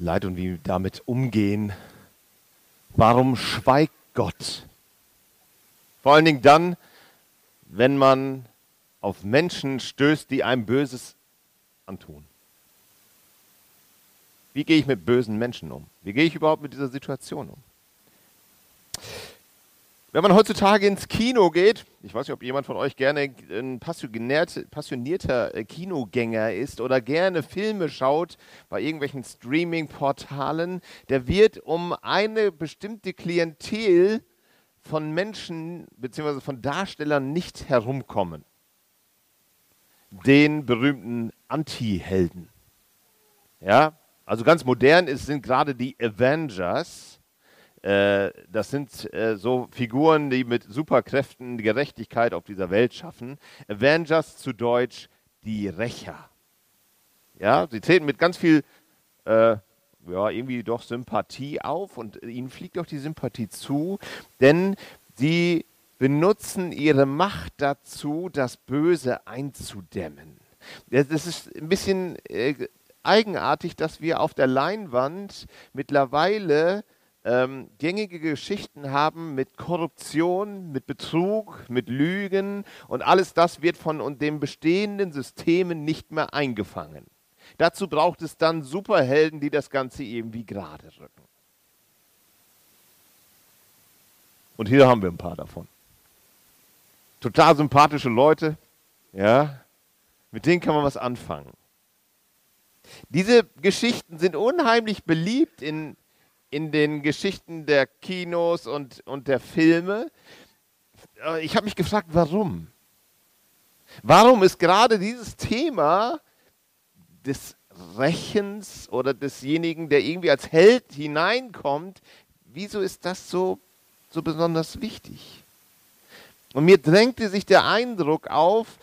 Leid und wie wir damit umgehen. Warum schweigt Gott? Vor allen Dingen dann, wenn man auf Menschen stößt, die einem Böses antun. Wie gehe ich mit bösen Menschen um? Wie gehe ich überhaupt mit dieser Situation um? Wenn man heutzutage ins Kino geht, ich weiß nicht, ob jemand von euch gerne ein passionierter äh, Kinogänger ist oder gerne Filme schaut bei irgendwelchen Streaming-Portalen, der wird um eine bestimmte Klientel von Menschen bzw. von Darstellern nicht herumkommen. Den berühmten Anti-Helden. Ja, also ganz modern ist, sind gerade die Avengers das sind äh, so Figuren, die mit Superkräften Gerechtigkeit auf dieser Welt schaffen. Avengers zu Deutsch die Rächer. Ja, sie treten mit ganz viel, äh, ja, irgendwie doch Sympathie auf und ihnen fliegt auch die Sympathie zu, denn sie benutzen ihre Macht dazu, das Böse einzudämmen. Das ist ein bisschen äh, eigenartig, dass wir auf der Leinwand mittlerweile ähm, gängige Geschichten haben mit Korruption, mit Betrug, mit Lügen und alles das wird von den bestehenden Systemen nicht mehr eingefangen. Dazu braucht es dann Superhelden, die das Ganze irgendwie gerade rücken. Und hier haben wir ein paar davon. Total sympathische Leute, ja, mit denen kann man was anfangen. Diese Geschichten sind unheimlich beliebt in in den Geschichten der Kinos und, und der Filme. Äh, ich habe mich gefragt, warum? Warum ist gerade dieses Thema des Rächens oder desjenigen, der irgendwie als Held hineinkommt, wieso ist das so, so besonders wichtig? Und mir drängte sich der Eindruck auf,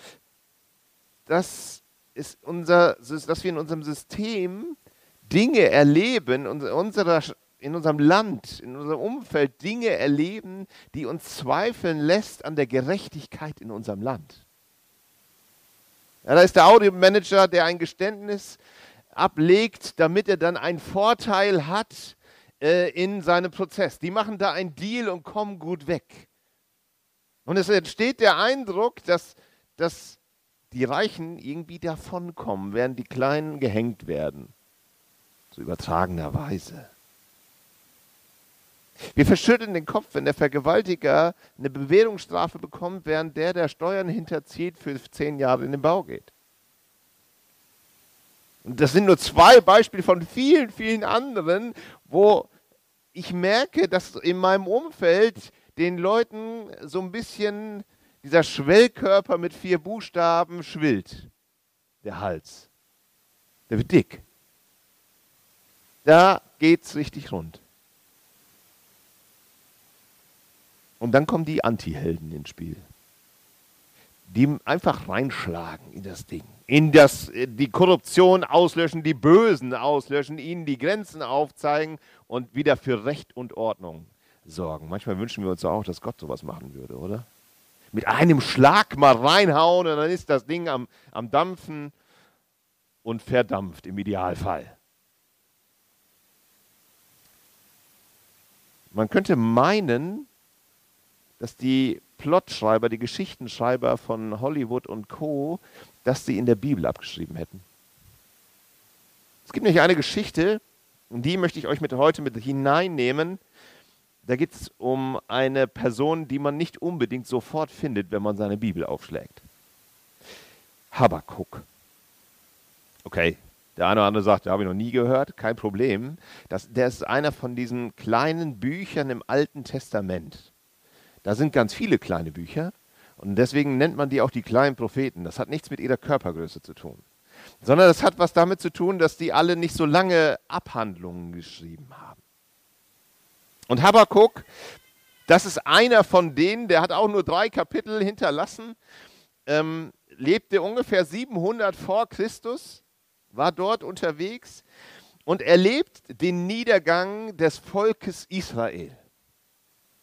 dass, es unser, dass wir in unserem System Dinge erleben, unserer in unserem Land, in unserem Umfeld Dinge erleben, die uns zweifeln lässt an der Gerechtigkeit in unserem Land. Ja, da ist der Audiomanager, der ein Geständnis ablegt, damit er dann einen Vorteil hat äh, in seinem Prozess. Die machen da einen Deal und kommen gut weg. Und es entsteht der Eindruck, dass, dass die Reichen irgendwie davonkommen, während die Kleinen gehängt werden. So übertragener Weise. Wir verschütteln den Kopf, wenn der Vergewaltiger eine Bewährungsstrafe bekommt, während der, der Steuern hinterzieht, für zehn Jahre in den Bau geht. Und das sind nur zwei Beispiele von vielen, vielen anderen, wo ich merke, dass in meinem Umfeld den Leuten so ein bisschen dieser Schwellkörper mit vier Buchstaben schwillt. Der Hals. Der wird dick. Da geht es richtig rund. Und dann kommen die Anti-Helden ins Spiel. Die einfach reinschlagen in das Ding. In das, äh, die Korruption auslöschen, die Bösen auslöschen, ihnen die Grenzen aufzeigen und wieder für Recht und Ordnung sorgen. Manchmal wünschen wir uns auch, dass Gott sowas machen würde, oder? Mit einem Schlag mal reinhauen und dann ist das Ding am, am Dampfen und verdampft im Idealfall. Man könnte meinen, dass die Plotschreiber, die Geschichtenschreiber von Hollywood und Co., dass sie in der Bibel abgeschrieben hätten. Es gibt nämlich eine Geschichte, und die möchte ich euch mit heute mit hineinnehmen. Da geht es um eine Person, die man nicht unbedingt sofort findet, wenn man seine Bibel aufschlägt. Habakuk. Okay, der eine oder andere sagt, da habe ich noch nie gehört, kein Problem. Das, der ist einer von diesen kleinen Büchern im Alten Testament Da sind ganz viele kleine Bücher und deswegen nennt man die auch die kleinen Propheten. Das hat nichts mit ihrer Körpergröße zu tun, sondern das hat was damit zu tun, dass die alle nicht so lange Abhandlungen geschrieben haben. Und Habakkuk, das ist einer von denen, der hat auch nur drei Kapitel hinterlassen, ähm, lebte ungefähr 700 vor Christus, war dort unterwegs und erlebt den Niedergang des Volkes Israel.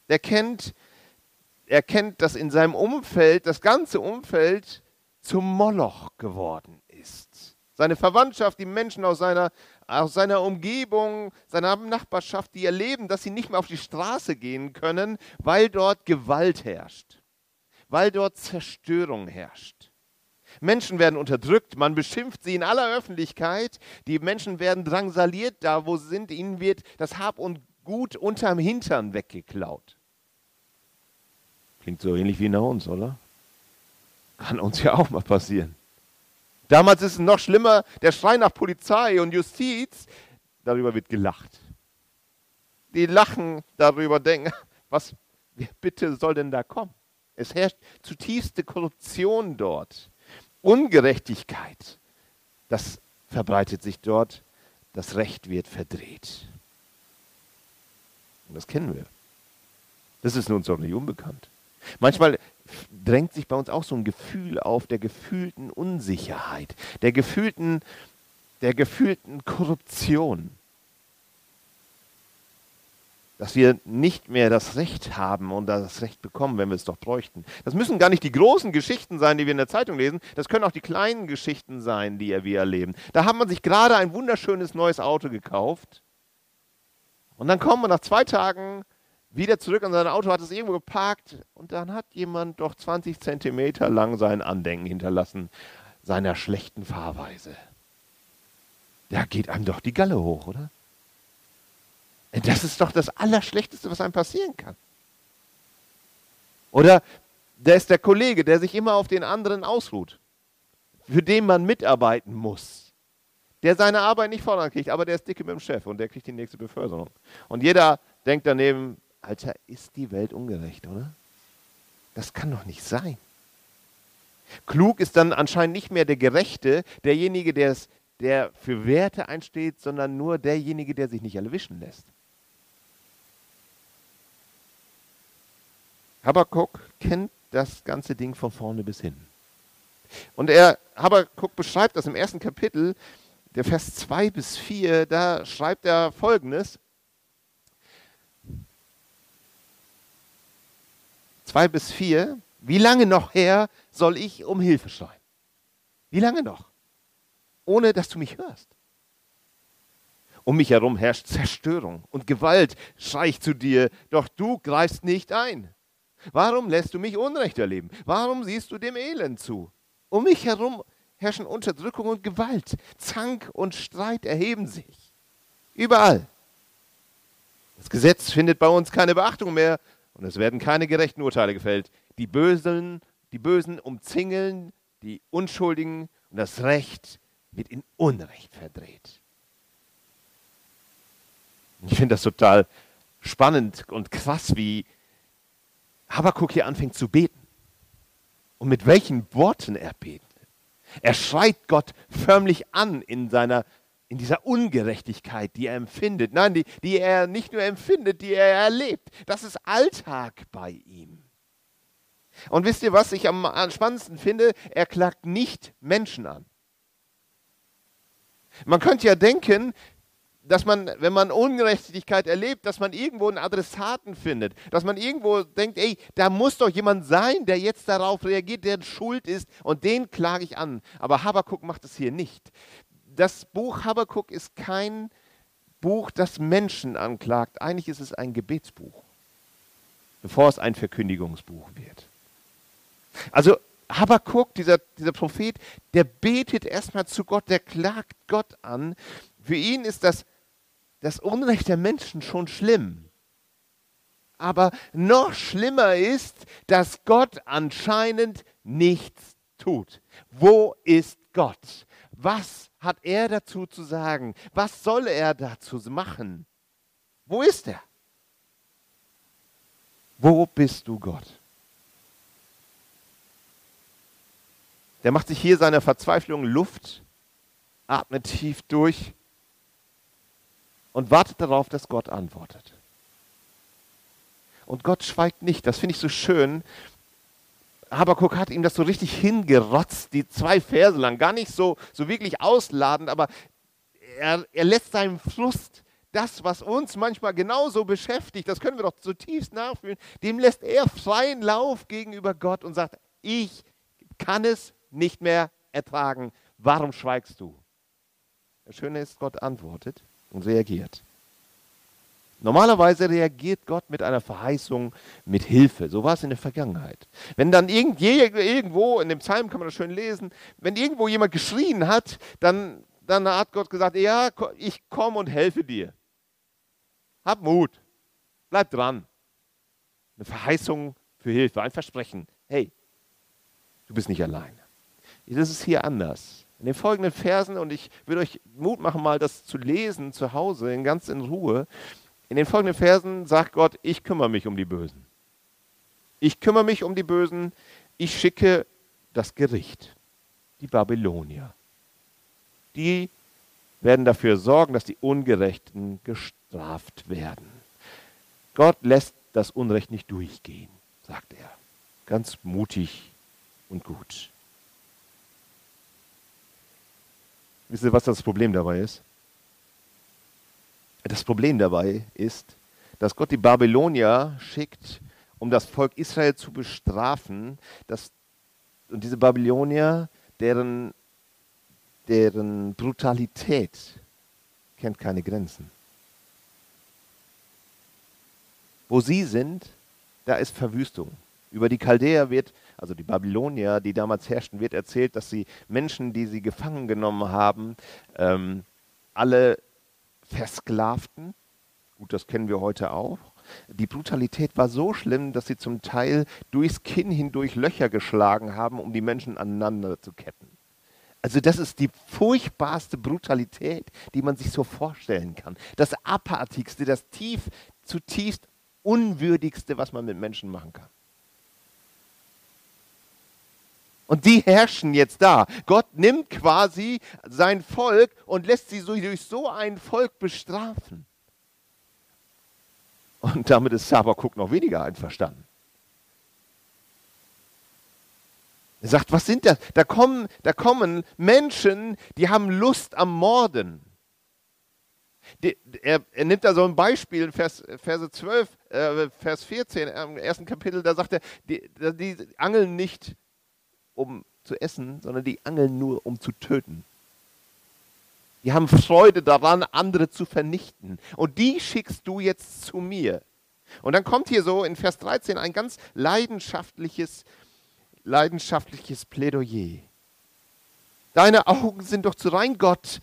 Er kennt, er kennt, dass in seinem Umfeld, das ganze Umfeld zum Moloch geworden ist. Seine Verwandtschaft, die Menschen aus seiner, aus seiner Umgebung, seiner Nachbarschaft, die erleben, dass sie nicht mehr auf die Straße gehen können, weil dort Gewalt herrscht, weil dort Zerstörung herrscht. Menschen werden unterdrückt, man beschimpft sie in aller Öffentlichkeit, die Menschen werden drangsaliert, da wo sie sind, ihnen wird das Hab und Gut unterm Hintern weggeklaut. Klingt so ähnlich wie nach uns, oder? Kann uns ja auch mal passieren. Damals ist es noch schlimmer, der Schrei nach Polizei und Justiz, darüber wird gelacht. Die lachen darüber, denken, was bitte soll denn da kommen? Es herrscht zutiefste Korruption dort. Ungerechtigkeit, das verbreitet sich dort, das Recht wird verdreht. Und das kennen wir. Das ist uns doch nicht unbekannt. Manchmal drängt sich bei uns auch so ein Gefühl auf der gefühlten Unsicherheit, der gefühlten, der gefühlten Korruption dass wir nicht mehr das Recht haben und das Recht bekommen, wenn wir es doch bräuchten. Das müssen gar nicht die großen Geschichten sein, die wir in der Zeitung lesen. Das können auch die kleinen Geschichten sein, die wir erleben. Da hat man sich gerade ein wunderschönes neues Auto gekauft. Und dann kommt man nach zwei Tagen wieder zurück an sein Auto, hat es irgendwo geparkt und dann hat jemand doch 20 Zentimeter lang sein Andenken hinterlassen seiner schlechten Fahrweise. Da geht einem doch die Galle hoch, oder? Das ist doch das Allerschlechteste, was einem passieren kann. Oder da ist der Kollege, der sich immer auf den anderen ausruht, für den man mitarbeiten muss, der seine Arbeit nicht vorankriegt, aber der ist dicke mit dem Chef und der kriegt die nächste Beförderung. Und jeder denkt daneben, Alter, ist die Welt ungerecht, oder? Das kann doch nicht sein. Klug ist dann anscheinend nicht mehr der Gerechte, derjenige, der, der für Werte einsteht, sondern nur derjenige, der sich nicht erwischen lässt. Habakkuk kennt das ganze Ding von vorne bis hin. Und er, Habakkuk beschreibt das im ersten Kapitel, der Vers 2 bis 4, da schreibt er folgendes. 2 bis 4, wie lange noch her soll ich um Hilfe schreien? Wie lange noch? Ohne dass du mich hörst. Um mich herum herrscht Zerstörung und Gewalt, schrei ich zu dir, doch du greifst nicht ein. Warum lässt du mich Unrecht erleben? Warum siehst du dem Elend zu? Um mich herum herrschen Unterdrückung und Gewalt. Zank und Streit erheben sich. Überall. Das Gesetz findet bei uns keine Beachtung mehr und es werden keine gerechten Urteile gefällt. Die Bösen, die Bösen umzingeln die Unschuldigen und das Recht wird in Unrecht verdreht. Ich finde das total spannend und krass, wie Habakuk hier anfängt zu beten. Und mit welchen Worten er betet. Er schreit Gott förmlich an in, seiner, in dieser Ungerechtigkeit, die er empfindet. Nein, die, die er nicht nur empfindet, die er erlebt. Das ist Alltag bei ihm. Und wisst ihr, was ich am, spannendsten finde? Er klagt nicht Menschen an. Man könnte ja denken, dass man, wenn man Ungerechtigkeit erlebt, dass man irgendwo einen Adressaten findet, dass man irgendwo denkt, ey, da muss doch jemand sein, der jetzt darauf reagiert, der schuld ist und den klage ich an. Aber Habakuk macht es hier nicht. Das Buch Habakuk ist kein Buch, das Menschen anklagt. Eigentlich ist es ein Gebetsbuch, bevor es ein Verkündigungsbuch wird. Also Habakuk, dieser, dieser Prophet, der betet erstmal zu Gott, der klagt Gott an. Für ihn ist das das Unrecht der Menschen schon schlimm. Aber noch schlimmer ist, dass Gott anscheinend nichts tut. Wo ist Gott? Was hat er dazu zu sagen? Was soll er dazu machen? Wo ist er? Wo bist du Gott? Der macht sich hier seiner Verzweiflung Luft, atmet tief durch und wartet darauf, dass Gott antwortet. Und Gott schweigt nicht. Das finde ich so schön. Habakuk hat ihm das so richtig hingerotzt, die zwei Verse lang. Gar nicht so, so wirklich ausladend, aber er, er lässt seinen Frust, das, was uns manchmal genauso beschäftigt, das können wir doch zutiefst nachfühlen, dem lässt er freien Lauf gegenüber Gott und sagt, ich kann es nicht mehr ertragen. Warum schweigst du? Das Schöne ist, Gott antwortet und reagiert. Normalerweise reagiert Gott mit einer Verheißung, mit Hilfe. So war es in der Vergangenheit. Wenn dann irgendwo, in dem Psalm kann man das schön lesen, wenn irgendwo jemand geschrien hat, dann, dann hat Gott gesagt, ja, ich komme und helfe dir. Hab Mut. Bleib dran. Eine Verheißung für Hilfe, ein Versprechen. Hey, du bist nicht allein. Das ist hier anders. In den folgenden Versen, und ich würde euch Mut machen, mal das zu lesen zu Hause, ganz in Ruhe. In den folgenden Versen sagt Gott, ich kümmere mich um die Bösen. Ich kümmere mich um die Bösen. Ich schicke das Gericht, die Babylonier. Die werden dafür sorgen, dass die Ungerechten gestraft werden. Gott lässt das Unrecht nicht durchgehen, sagt er. Ganz mutig und gut. Wisst ihr, was das Problem dabei ist? Das Problem dabei ist, dass Gott die Babylonier schickt, um das Volk Israel zu bestrafen. Dass, und diese Babylonier, deren, deren Brutalität kennt keine Grenzen. Wo sie sind, da ist Verwüstung. Über die Chaldäer wird, also die Babylonier, die damals herrschten, wird erzählt, dass sie Menschen, die sie gefangen genommen haben, ähm, alle versklavten. Gut, das kennen wir heute auch. Die Brutalität war so schlimm, dass sie zum Teil durchs Kinn hindurch Löcher geschlagen haben, um die Menschen aneinander zu ketten. Also das ist die furchtbarste Brutalität, die man sich so vorstellen kann. Das abartigste, das tief, zutiefst unwürdigste, was man mit Menschen machen kann. Und die herrschen jetzt da. Gott nimmt quasi sein Volk und lässt sie so, durch so ein Volk bestrafen. Und damit ist Sabakuk noch weniger einverstanden. Er sagt, was sind das? Da kommen, da kommen Menschen, die haben Lust am Morden. Er, er, nimmt da so ein Beispiel Vers, Verse 12, äh, Vers 14 im ersten Kapitel, da sagt er, die, die angeln nicht um zu essen, sondern die angeln nur, um zu töten. Die haben Freude daran, andere zu vernichten. Und die schickst du jetzt zu mir. Und dann kommt hier so in Vers 13 ein ganz leidenschaftliches, leidenschaftliches Plädoyer. Deine Augen sind doch zu rein, Gott.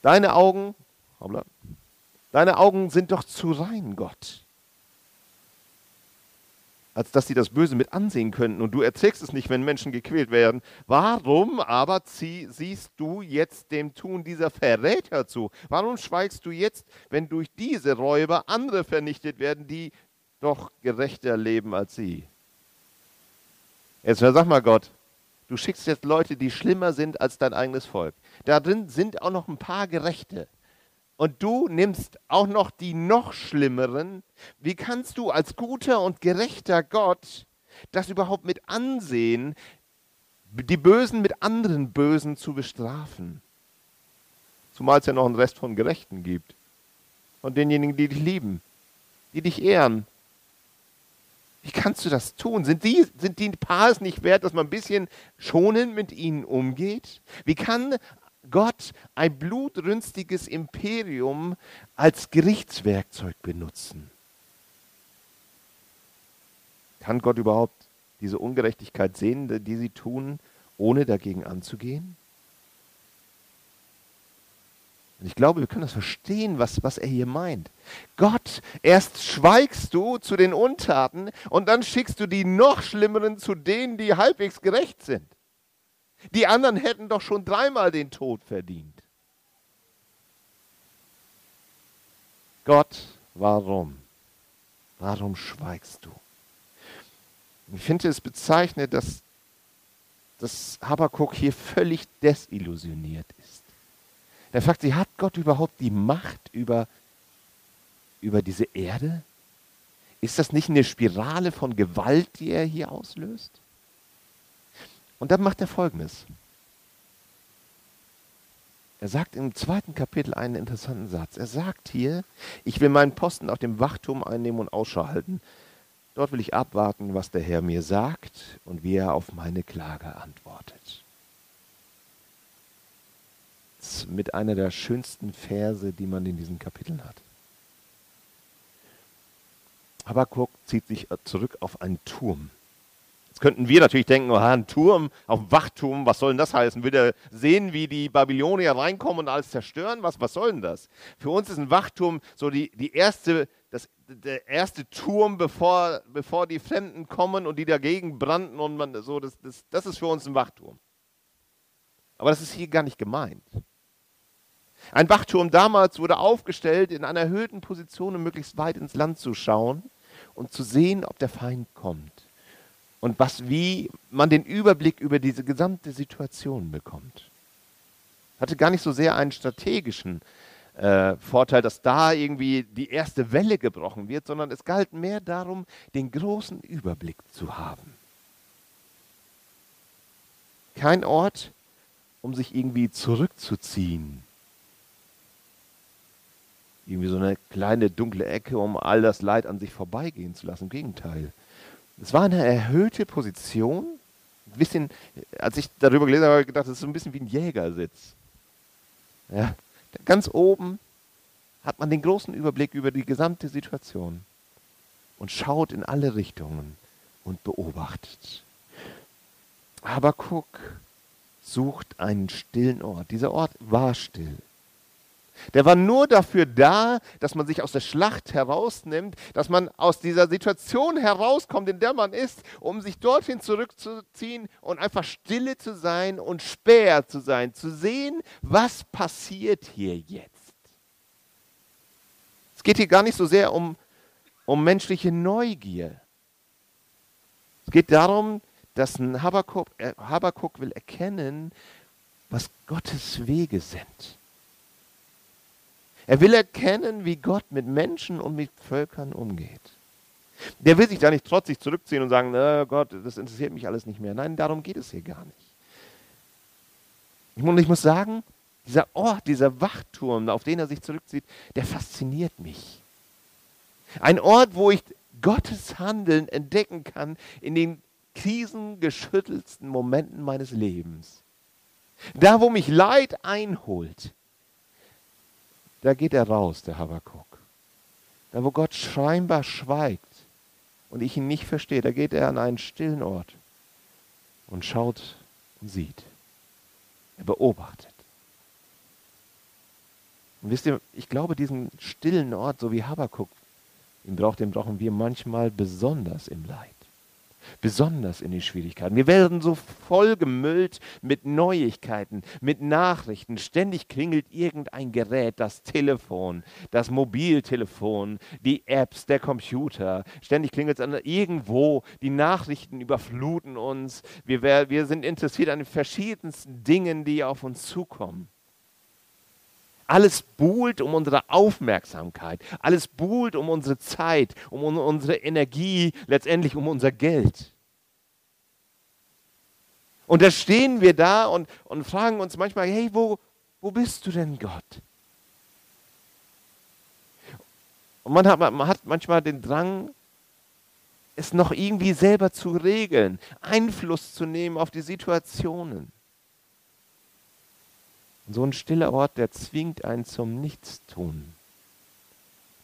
Deine Augen, deine Augen sind doch zu rein, Gott als dass sie das Böse mit ansehen könnten. Und du erzählst es nicht, wenn Menschen gequält werden. Warum aber zieh, siehst du jetzt dem Tun dieser Verräter zu? Warum schweigst du jetzt, wenn durch diese Räuber andere vernichtet werden, die doch gerechter leben als sie? Jetzt sag mal Gott, du schickst jetzt Leute, die schlimmer sind als dein eigenes Volk. Darin sind auch noch ein paar Gerechte und du nimmst auch noch die noch schlimmeren, wie kannst du als guter und gerechter Gott das überhaupt mit ansehen, die Bösen mit anderen Bösen zu bestrafen? Zumal es ja noch einen Rest von Gerechten gibt. Von denjenigen, die dich lieben, die dich ehren. Wie kannst du das tun? Sind die, sind die Paars nicht wert, dass man ein bisschen schonend mit ihnen umgeht? Wie kann Gott ein blutrünstiges Imperium als Gerichtswerkzeug benutzen? Kann Gott überhaupt diese Ungerechtigkeit sehen, die sie tun, ohne dagegen anzugehen? Und ich glaube, wir können das verstehen, was, was er hier meint. Gott, erst schweigst du zu den Untaten und dann schickst du die noch schlimmeren zu denen, die halbwegs gerecht sind. Die anderen hätten doch schon dreimal den Tod verdient. Gott, warum? warum schweigst du? Ich finde es bezeichnet, dass, dass Habakkuk hier völlig desillusioniert ist. Er fragt sie, hat Gott überhaupt die Macht über, über diese Erde? Ist das nicht eine Spirale von Gewalt, die er hier auslöst? Und dann macht er Folgendes. Er sagt im zweiten Kapitel einen interessanten Satz. Er sagt hier, ich will meinen Posten auf dem Wachturm einnehmen und Ausschau halten. Dort will ich abwarten, was der Herr mir sagt und wie er auf meine Klage antwortet. Mit einer der schönsten Verse, die man in diesen Kapiteln hat. Habakkuk zieht sich zurück auf einen Turm. Jetzt könnten wir natürlich denken, oh, ein Turm auf dem Wachturm, was soll denn das heißen? Will er sehen, wie die Babylonier reinkommen und alles zerstören? Was, was soll denn das? Für uns ist ein Wachturm so die, die erste, das, der erste Turm, bevor, bevor die Fremden kommen und die dagegen brannten und man so, das, das, das ist für uns ein Wachturm. Aber das ist hier gar nicht gemeint. Ein Wachturm damals wurde aufgestellt in einer erhöhten Position, um möglichst weit ins Land zu schauen und zu sehen, ob der Feind kommt und was, wie man den Überblick über diese gesamte Situation bekommt. Hatte gar nicht so sehr einen strategischen äh, Vorteil, dass da irgendwie die erste Welle gebrochen wird, sondern es galt mehr darum, den großen Überblick zu haben. Kein Ort, um sich irgendwie zurückzuziehen. Irgendwie so eine kleine dunkle Ecke, um all das Leid an sich vorbeigehen zu lassen. Im Gegenteil. Es war eine erhöhte Position. Ein bisschen, als ich darüber gelesen habe, habe ich gedacht, das ist so ein bisschen wie ein Jägersitz. Ja, ganz oben hat man den großen Überblick über die gesamte Situation und schaut in alle Richtungen und beobachtet. Habakuk sucht einen stillen Ort. Dieser Ort war still. Der war nur dafür da, dass man sich aus der Schlacht herausnimmt, dass man aus dieser Situation herauskommt, in der man ist, um sich dorthin zurückzuziehen und einfach stille zu sein und späher zu sein, zu sehen, was passiert hier jetzt. Es geht hier gar nicht so sehr um, um menschliche Neugier. Es geht darum, dass ein Habakuk, äh, Habakuk will erkennen, was Gottes Wege sind. Er will erkennen, wie Gott mit Menschen und mit Völkern umgeht. Der will sich da nicht trotzig zurückziehen und sagen, na Gott, das interessiert mich alles nicht mehr. Nein, darum geht es hier gar nicht. Ich muss sagen, dieser Ort, dieser Wachturm, auf den er sich zurückzieht, der fasziniert mich. Ein Ort, wo ich Gottes Handeln entdecken kann in den krisengeschüttelsten Momenten meines Lebens. Da, wo mich Leid einholt, da geht er raus, der Habakuk. Da, wo Gott scheinbar schweigt und ich ihn nicht verstehe, da geht er an einen stillen Ort und schaut und sieht. Er beobachtet. Und wisst ihr, ich glaube, diesen stillen Ort, so wie Habakuk, den brauchen wir manchmal besonders im Leid besonders in den Schwierigkeiten. Wir werden so vollgemüllt mit Neuigkeiten, mit Nachrichten. Ständig klingelt irgendein Gerät, das Telefon, das Mobiltelefon, die Apps, der Computer. Ständig klingelt es irgendwo. Die Nachrichten überfluten uns. Wir, wir sind interessiert an den verschiedensten Dingen, die auf uns zukommen. Alles buhlt um unsere Aufmerksamkeit. Alles buhlt um unsere Zeit, um unsere Energie, letztendlich um unser Geld. Und da stehen wir da und, und fragen uns manchmal, hey, wo, wo bist du denn Gott? Und man hat, man hat manchmal den Drang, es noch irgendwie selber zu regeln, Einfluss zu nehmen auf die Situationen. Und so ein stiller Ort, der zwingt einen zum Nichtstun.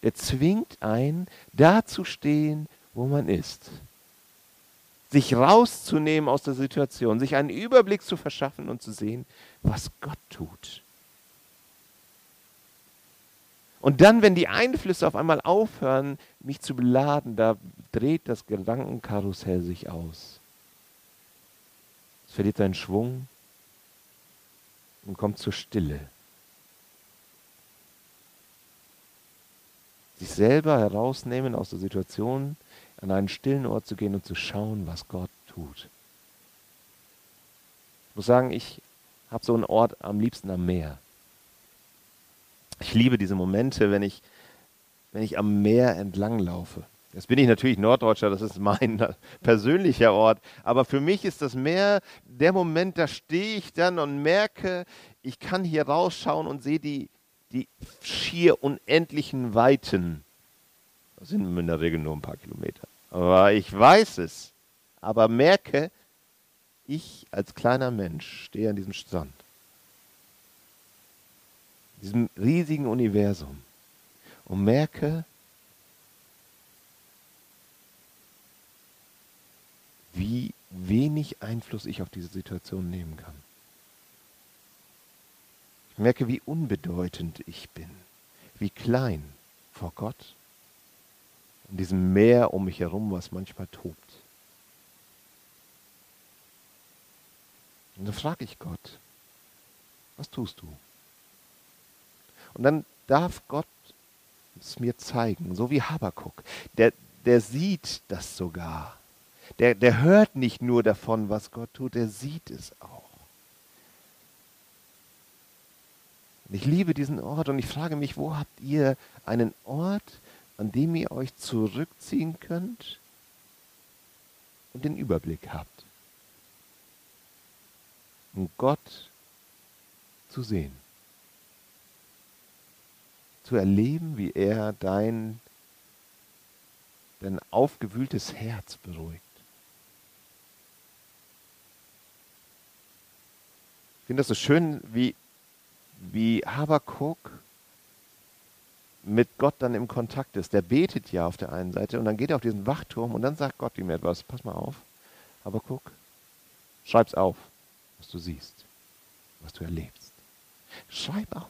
Der zwingt einen, da zu stehen, wo man ist. Sich rauszunehmen aus der Situation, sich einen Überblick zu verschaffen und zu sehen, was Gott tut. Und dann, wenn die Einflüsse auf einmal aufhören, mich zu beladen, da dreht das Gedankenkarussell sich aus. Es verliert seinen Schwung, und kommt zur Stille. sich selber herausnehmen aus der Situation, an einen stillen Ort zu gehen und zu schauen, was Gott tut. Ich muss sagen, ich habe so einen Ort am liebsten am Meer. Ich liebe diese Momente, wenn ich, wenn ich am Meer entlang laufe. Jetzt bin ich natürlich Norddeutscher, das ist mein persönlicher Ort. Aber für mich ist das Meer der Moment, da stehe ich dann und merke, ich kann hier rausschauen und sehe die, die schier unendlichen Weiten. Das sind in der Regel nur ein paar Kilometer. Aber ich weiß es. Aber merke, ich als kleiner Mensch stehe an diesem Strand. Diesem riesigen Universum. Und merke, wie wenig Einfluss ich auf diese Situation nehmen kann. Ich merke, wie unbedeutend ich bin, wie klein vor Gott und diesem Meer um mich herum, was manchmal tobt. Und dann frage ich Gott, was tust du? Und dann darf Gott es mir zeigen, so wie Habakuk. Der, der sieht das sogar. Der, der hört nicht nur davon, was Gott tut, der sieht es auch. Und ich liebe diesen Ort und ich frage mich, wo habt ihr einen Ort, an dem ihr euch zurückziehen könnt und den Überblick habt? Um Gott zu sehen. Zu erleben, wie er dein, dein aufgewühltes Herz beruhigt. Finde das so schön, wie, wie Habakuk mit Gott dann im Kontakt ist. Der betet ja auf der einen Seite und dann geht er auf diesen Wachturm und dann sagt Gott ihm etwas. Pass mal auf, Habakuk, schreib's auf, was du siehst, was du erlebst. Schreib auf.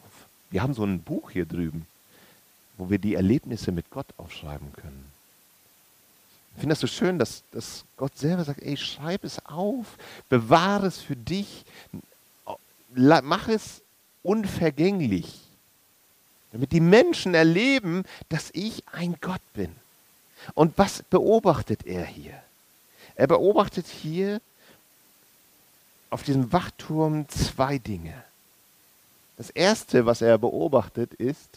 Wir haben so ein Buch hier drüben, wo wir die Erlebnisse mit Gott aufschreiben können. Ich finde das so schön, dass, dass Gott selber sagt, ey, schreib es auf, bewahre es für dich, mach es unvergänglich, damit die Menschen erleben, dass ich ein Gott bin. Und was beobachtet er hier? Er beobachtet hier auf diesem Wachturm zwei Dinge. Das erste, was er beobachtet, ist,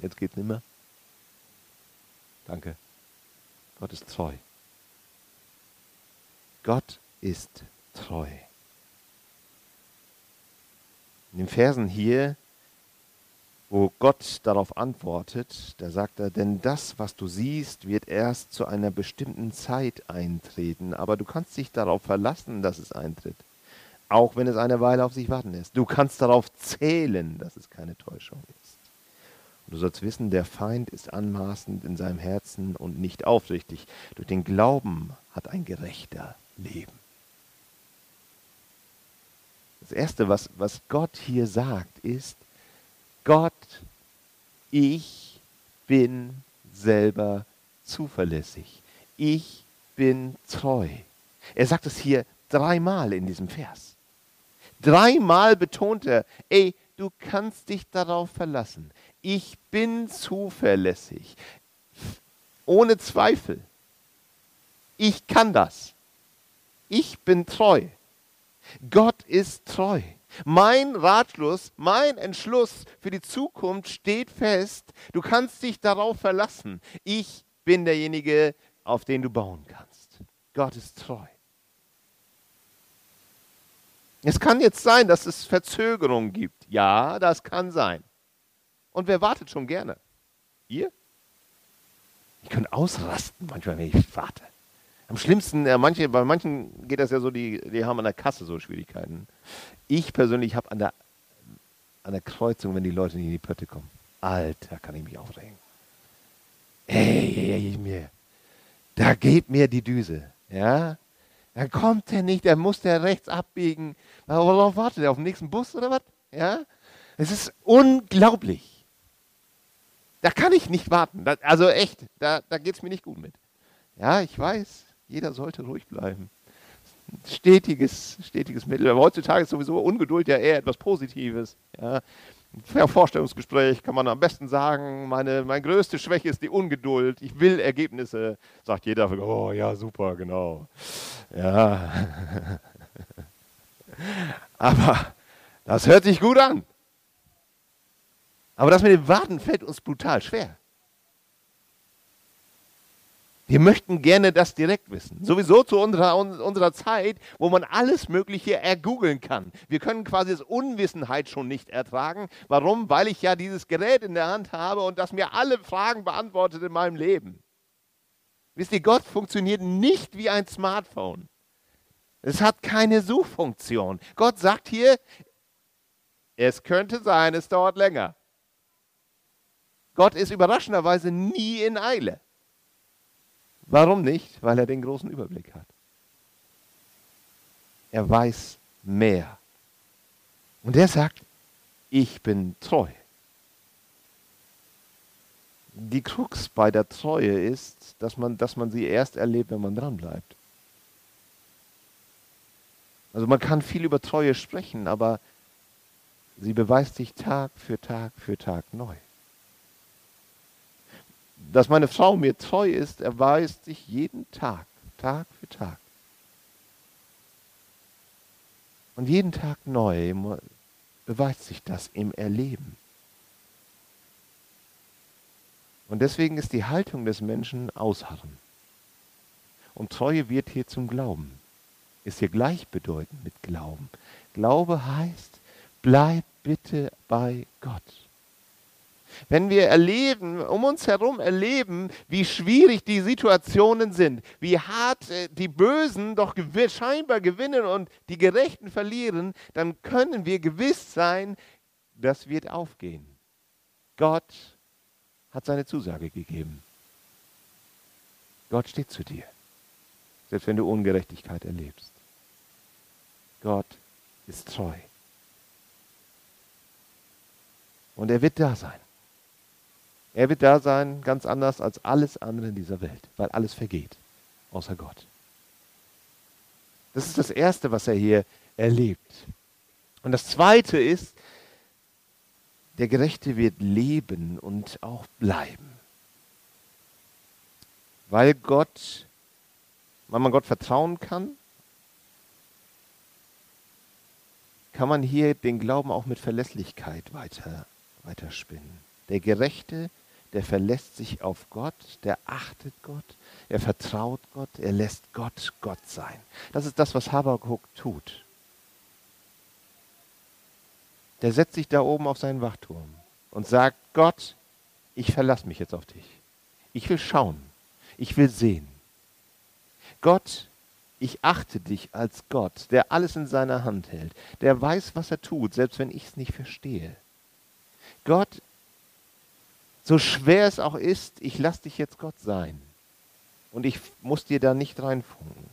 jetzt geht's nicht mehr. Danke. Gott ist treu. Gott ist treu. In den Versen hier, wo Gott darauf antwortet, da sagt er, denn das, was du siehst, wird erst zu einer bestimmten Zeit eintreten, aber du kannst dich darauf verlassen, dass es eintritt, auch wenn es eine Weile auf sich warten lässt. Du kannst darauf zählen, dass es keine Täuschung ist. Und du sollst wissen, der Feind ist anmaßend in seinem Herzen und nicht aufrichtig. Durch den Glauben hat ein Gerechter Leben. Das Erste, was, was Gott hier sagt, ist, Gott, ich bin selber zuverlässig. Ich bin treu. Er sagt es hier dreimal in diesem Vers. Dreimal betont er, ey, du kannst dich darauf verlassen. Ich bin zuverlässig. Ohne Zweifel. Ich kann das. Ich bin treu. Gott ist treu. Mein Ratschluss, mein Entschluss für die Zukunft steht fest. Du kannst dich darauf verlassen. Ich bin derjenige, auf den du bauen kannst. Gott ist treu. Es kann jetzt sein, dass es Verzögerungen gibt. Ja, das kann sein. Und wer wartet schon gerne? Ihr? Ich könnte ausrasten manchmal, wenn ich warte. Am schlimmsten, äh, manche, bei manchen geht das ja so, die, die haben an der Kasse so Schwierigkeiten. Ich persönlich habe an der, an der Kreuzung, wenn die Leute nicht in die Pötte kommen. Alter, kann ich mich aufregen. Ey, ey, ey, mir. Da geht mir die Düse. Ja? Dann kommt er nicht, dann muss der rechts abbiegen. Worauf wartet er? Auf den nächsten Bus oder was? Ja? Es ist unglaublich. Da kann ich nicht warten. Da, also echt, da, da geht es mir nicht gut mit. Ja, ich weiß, jeder sollte ruhig bleiben. Stetiges, stetiges Mittel. Aber heutzutage ist sowieso Ungeduld ja eher etwas Positives. Ja. Im Vorstellungsgespräch kann man am besten sagen, meine, meine größte Schwäche ist die Ungeduld. Ich will Ergebnisse. Sagt jeder, oh ja, super, genau. Ja. Aber das hört sich gut an. Aber das mit dem Warten fällt uns brutal schwer. Wir möchten gerne das direkt wissen. Sowieso zu unserer, unserer Zeit, wo man alles Mögliche ergoogeln kann. Wir können quasi das Unwissenheit schon nicht ertragen. Warum? Weil ich ja dieses Gerät in der Hand habe und das mir alle Fragen beantwortet in meinem Leben. Wisst ihr, Gott funktioniert nicht wie ein Smartphone. Es hat keine Suchfunktion. Gott sagt hier, es könnte sein, es dauert länger. Gott ist überraschenderweise nie in Eile. Warum nicht? Weil er den großen Überblick hat. Er weiß mehr. Und er sagt, ich bin treu. Die Krux bei der Treue ist, dass man, dass man sie erst erlebt, wenn man dranbleibt. Also man kann viel über Treue sprechen, aber sie beweist sich Tag für Tag für Tag neu dass meine Frau mir treu ist, erweist sich jeden Tag, Tag für Tag. Und jeden Tag neu beweist sich das im Erleben. Und deswegen ist die Haltung des Menschen Ausharren. Und Treue wird hier zum Glauben. Ist hier gleichbedeutend mit Glauben. Glaube heißt, bleib bitte bei Gott. Wenn wir erleben, um uns herum erleben, wie schwierig die Situationen sind, wie hart äh, die Bösen doch scheinbar gewinnen und die Gerechten verlieren, dann können wir gewiss sein, das wird aufgehen. Gott hat seine Zusage gegeben. Gott steht zu dir, selbst wenn du Ungerechtigkeit erlebst. Gott ist treu. Und er wird da sein. Er wird da sein, ganz anders als alles andere in dieser Welt, weil alles vergeht, außer Gott. Das ist das Erste, was er hier erlebt. Und das Zweite ist, der Gerechte wird leben und auch bleiben. Weil Gott, weil man Gott vertrauen kann, kann man hier den Glauben auch mit Verlässlichkeit weiter, weiterspinnen. Der Gerechte der verlässt sich auf Gott, der achtet Gott, er vertraut Gott, er lässt Gott Gott sein. Das ist das, was Habakkuk tut. Der setzt sich da oben auf seinen Wachturm und sagt, Gott, ich verlasse mich jetzt auf dich. Ich will schauen, ich will sehen. Gott, ich achte dich als Gott, der alles in seiner Hand hält, der weiß, was er tut, selbst wenn ich es nicht verstehe. Gott, so schwer es auch ist, ich lasse dich jetzt Gott sein. Und ich muss dir da nicht reinfunken.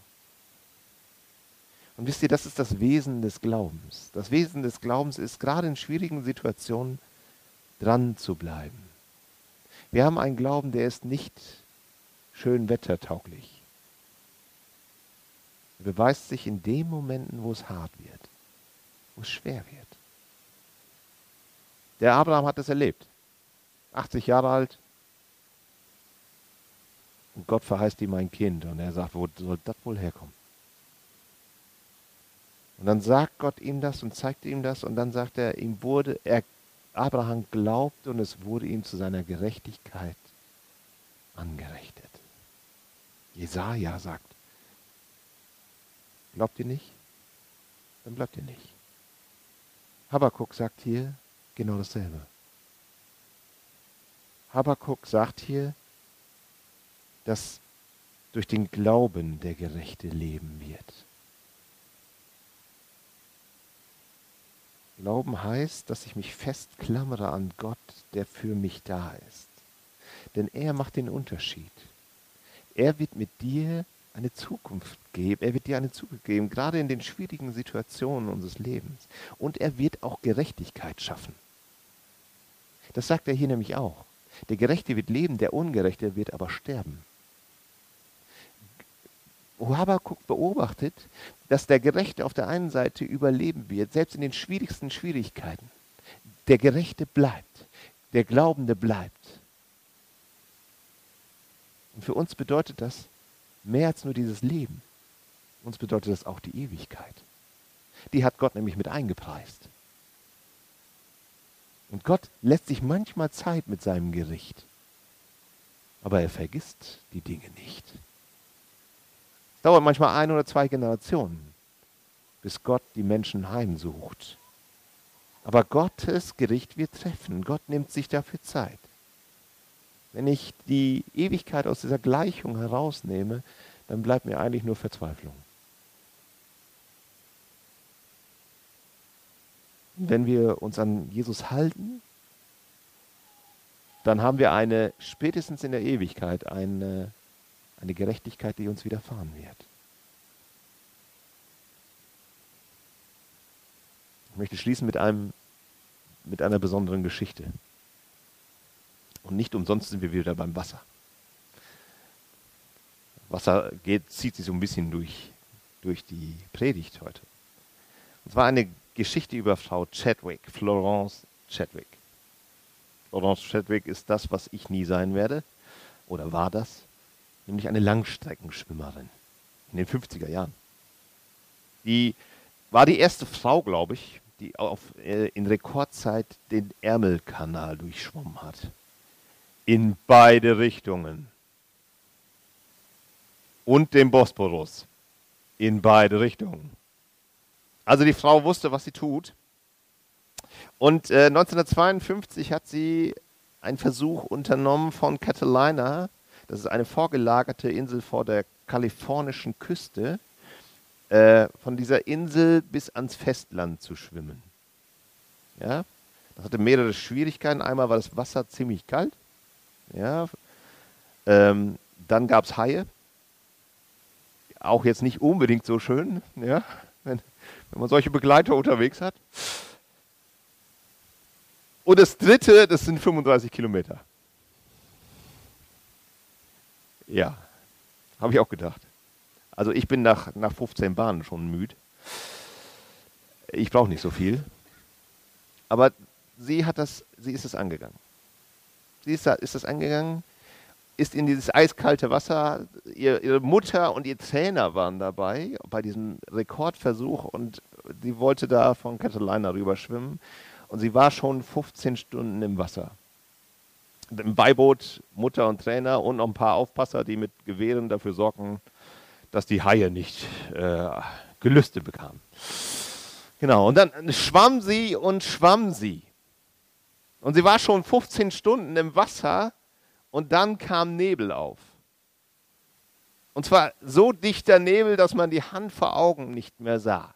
Und wisst ihr, das ist das Wesen des Glaubens. Das Wesen des Glaubens ist, gerade in schwierigen Situationen dran zu bleiben. Wir haben einen Glauben, der ist nicht schön wettertauglich. Er beweist sich in den Momenten, wo es hart wird, wo es schwer wird. Der Abraham hat es erlebt. 80 Jahre alt. Und Gott verheißt ihm ein Kind. Und er sagt, wo soll das wohl herkommen? Und dann sagt Gott ihm das und zeigt ihm das. Und dann sagt er, ihm wurde, er, Abraham glaubt und es wurde ihm zu seiner Gerechtigkeit angerechnet. Jesaja sagt, glaubt ihr nicht? Dann bleibt ihr nicht. Habakkuk sagt hier genau dasselbe. Habakuk sagt hier, dass durch den Glauben der Gerechte leben wird. Glauben heißt, dass ich mich festklammere an Gott, der für mich da ist. Denn er macht den Unterschied. Er wird mit dir eine Zukunft geben. Er wird dir eine Zukunft geben, gerade in den schwierigen Situationen unseres Lebens. Und er wird auch Gerechtigkeit schaffen. Das sagt er hier nämlich auch. Der Gerechte wird leben, der Ungerechte wird aber sterben. Habakuk beobachtet, dass der Gerechte auf der einen Seite überleben wird, selbst in den schwierigsten Schwierigkeiten. Der Gerechte bleibt, der Glaubende bleibt. Und für uns bedeutet das mehr als nur dieses Leben. Uns bedeutet das auch die Ewigkeit. Die hat Gott nämlich mit eingepreist. Und Gott lässt sich manchmal Zeit mit seinem Gericht. Aber er vergisst die Dinge nicht. Es dauert manchmal ein oder zwei Generationen, bis Gott die Menschen heimsucht. Aber Gottes Gericht wird treffen. Gott nimmt sich dafür Zeit. Wenn ich die Ewigkeit aus dieser Gleichung herausnehme, dann bleibt mir eigentlich nur Verzweiflung. Wenn wir uns an Jesus halten, dann haben wir eine, spätestens in der Ewigkeit, eine, eine Gerechtigkeit, die uns widerfahren wird. Ich möchte schließen mit, einem, mit einer besonderen Geschichte. Und nicht umsonst sind wir wieder beim Wasser. Wasser geht, zieht sich so ein bisschen durch, durch die Predigt heute. Und zwar eine Geschichte über Frau Chadwick, Florence Chadwick. Florence Chadwick ist das, was ich nie sein werde, oder war das, nämlich eine Langstreckenschwimmerin in den 50er Jahren. Die war die erste Frau, glaube ich, die auf, äh, in Rekordzeit den Ärmelkanal durchschwommen hat. In beide Richtungen. Und den Bosporus. In beide Richtungen. Also die Frau wusste, was sie tut. Und äh, 1952 hat sie einen Versuch unternommen von Catalina, das ist eine vorgelagerte Insel vor der kalifornischen Küste, äh, von dieser Insel bis ans Festland zu schwimmen. Ja, das hatte mehrere Schwierigkeiten. Einmal war das Wasser ziemlich kalt. Ja, ähm, dann gab es Haie. Auch jetzt nicht unbedingt so schön, ja, wenn, man solche Begleiter unterwegs hat. Und das dritte, das sind 35 Kilometer. Ja, habe ich auch gedacht. Also ich bin nach, nach 15 Bahnen schon müde. Ich brauche nicht so viel. Aber sie hat das, sie ist es angegangen. Sie ist, ist das angegangen, ist in dieses eiskalte Wasser. Ihr, ihre Mutter und ihr Trainer waren dabei bei diesem Rekordversuch und sie wollte da von Catalina rüber schwimmen. Und sie war schon 15 Stunden im Wasser. Im Beiboot Mutter und Trainer und noch ein paar Aufpasser, die mit Gewehren dafür sorgen, dass die Haie nicht äh, Gelüste bekamen. Genau, und dann schwamm sie und schwamm sie. Und sie war schon 15 Stunden im Wasser und dann kam Nebel auf. Und zwar so dichter Nebel, dass man die Hand vor Augen nicht mehr sah.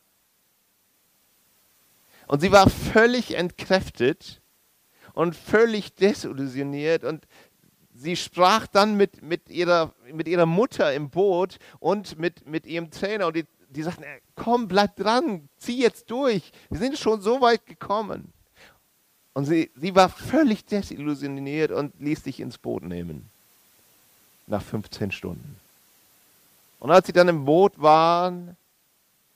Und sie war völlig entkräftet und völlig desillusioniert und sie sprach dann mit, mit, ihrer, mit ihrer Mutter im Boot und mit, mit ihrem Trainer und die, die sagten, komm, bleib dran, zieh jetzt durch, wir sind schon so weit gekommen. Und sie, sie war völlig desillusioniert und ließ sich ins Boot nehmen. Nach 15 Stunden. Und als sie dann im Boot waren,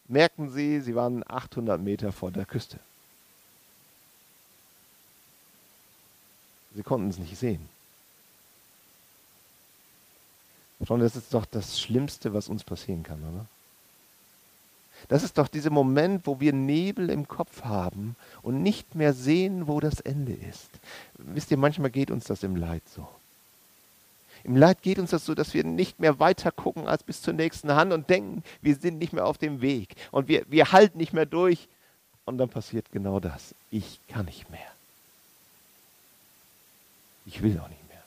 merkten sie, sie waren 800 Meter vor der Küste. Sie konnten es nicht sehen. Freunde, das ist doch das Schlimmste, was uns passieren kann, oder? Das ist doch dieser Moment, wo wir Nebel im Kopf haben und nicht mehr sehen, wo das Ende ist. Wisst ihr, manchmal geht uns das im Leid so. Im Leid geht uns das so, dass wir nicht mehr weiter gucken als bis zur nächsten Hand und denken, wir sind nicht mehr auf dem Weg und wir, wir halten nicht mehr durch. Und dann passiert genau das. Ich kann nicht mehr. Ich will auch nicht mehr.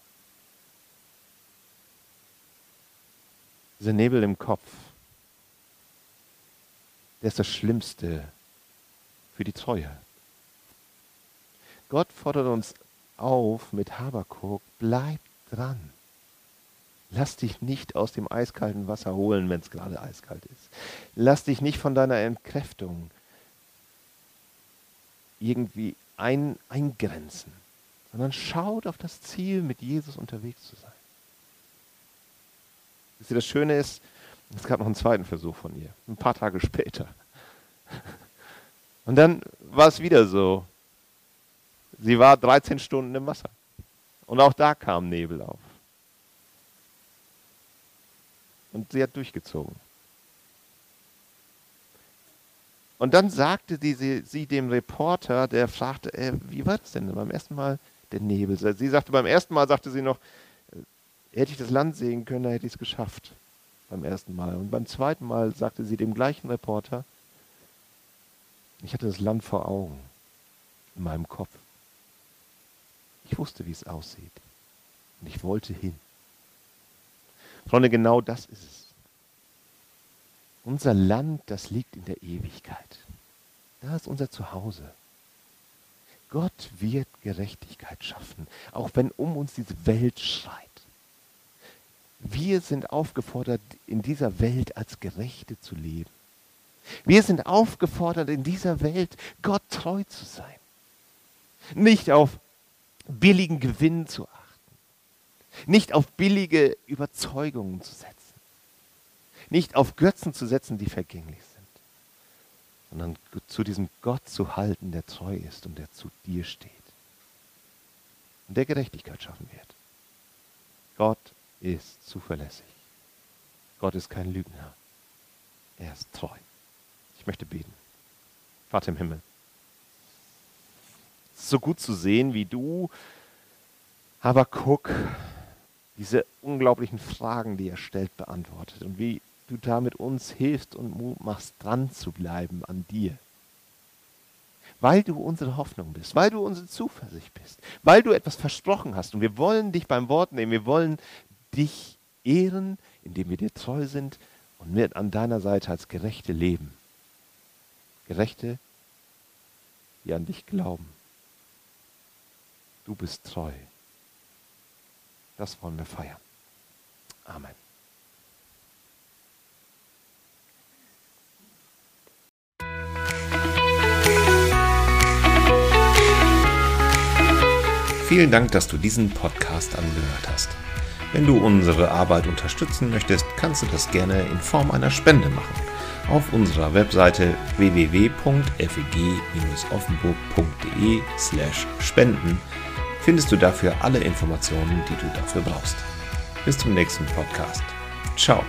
Dieser Nebel im Kopf, der ist das Schlimmste für die Treue. Gott fordert uns auf mit Habakuk, bleib dran. Lass dich nicht aus dem eiskalten Wasser holen, wenn es gerade eiskalt ist. Lass dich nicht von deiner Entkräftung irgendwie ein, eingrenzen, sondern schaut auf das Ziel, mit Jesus unterwegs zu sein. Das Schöne ist, es gab noch einen zweiten Versuch von ihr, ein paar Tage später. Und dann war es wieder so. Sie war 13 Stunden im Wasser. Und auch da kam Nebel auf. Und sie hat durchgezogen. Und dann sagte die, sie, sie, dem Reporter, der fragte, äh, wie war das denn beim ersten Mal der Nebel? Sie sagte, beim ersten Mal sagte sie noch, äh, hätte ich das Land sehen können, dann hätte ich es geschafft. Beim ersten Mal. Und beim zweiten Mal sagte sie dem gleichen Reporter, ich hatte das Land vor Augen, in meinem Kopf. Ich wusste, wie es aussieht. Und ich wollte hin. Freunde, genau das ist es. Unser Land, das liegt in der Ewigkeit. Da ist unser Zuhause. Gott wird Gerechtigkeit schaffen, auch wenn um uns diese Welt schreit. Wir sind aufgefordert, in dieser Welt als Gerechte zu leben. Wir sind aufgefordert, in dieser Welt Gott treu zu sein. Nicht auf billigen Gewinn zu achten. Nicht auf billige Überzeugungen zu setzen. Nicht auf Götzen zu setzen, die vergänglich sind. Sondern zu diesem Gott zu halten, der treu ist und der zu dir steht. Und der Gerechtigkeit schaffen wird. Gott ist zuverlässig. Gott ist kein Lügner. Er ist treu. Ich möchte beten. Vater im Himmel. Es ist so gut zu sehen, wie du, Habakuk, diese unglaublichen Fragen, die er stellt, beantwortet und wie du damit uns hilfst und Mut machst, dran zu bleiben an dir. Weil du unsere Hoffnung bist, weil du unsere Zuversicht bist, weil du etwas versprochen hast und wir wollen dich beim Wort nehmen, wir wollen dich ehren, indem wir dir treu sind und mit an deiner Seite als Gerechte leben. Gerechte, die an dich glauben. Du bist treu. Das wollen wir feiern. Amen. Vielen Dank, dass du diesen Podcast angehört hast. Wenn du unsere Arbeit unterstützen möchtest, kannst du das gerne in Form einer Spende machen. Auf unserer Webseite www.feg-offenburg.de/spenden findest du dafür alle Informationen, die du dafür brauchst. Bis zum nächsten Podcast. Ciao.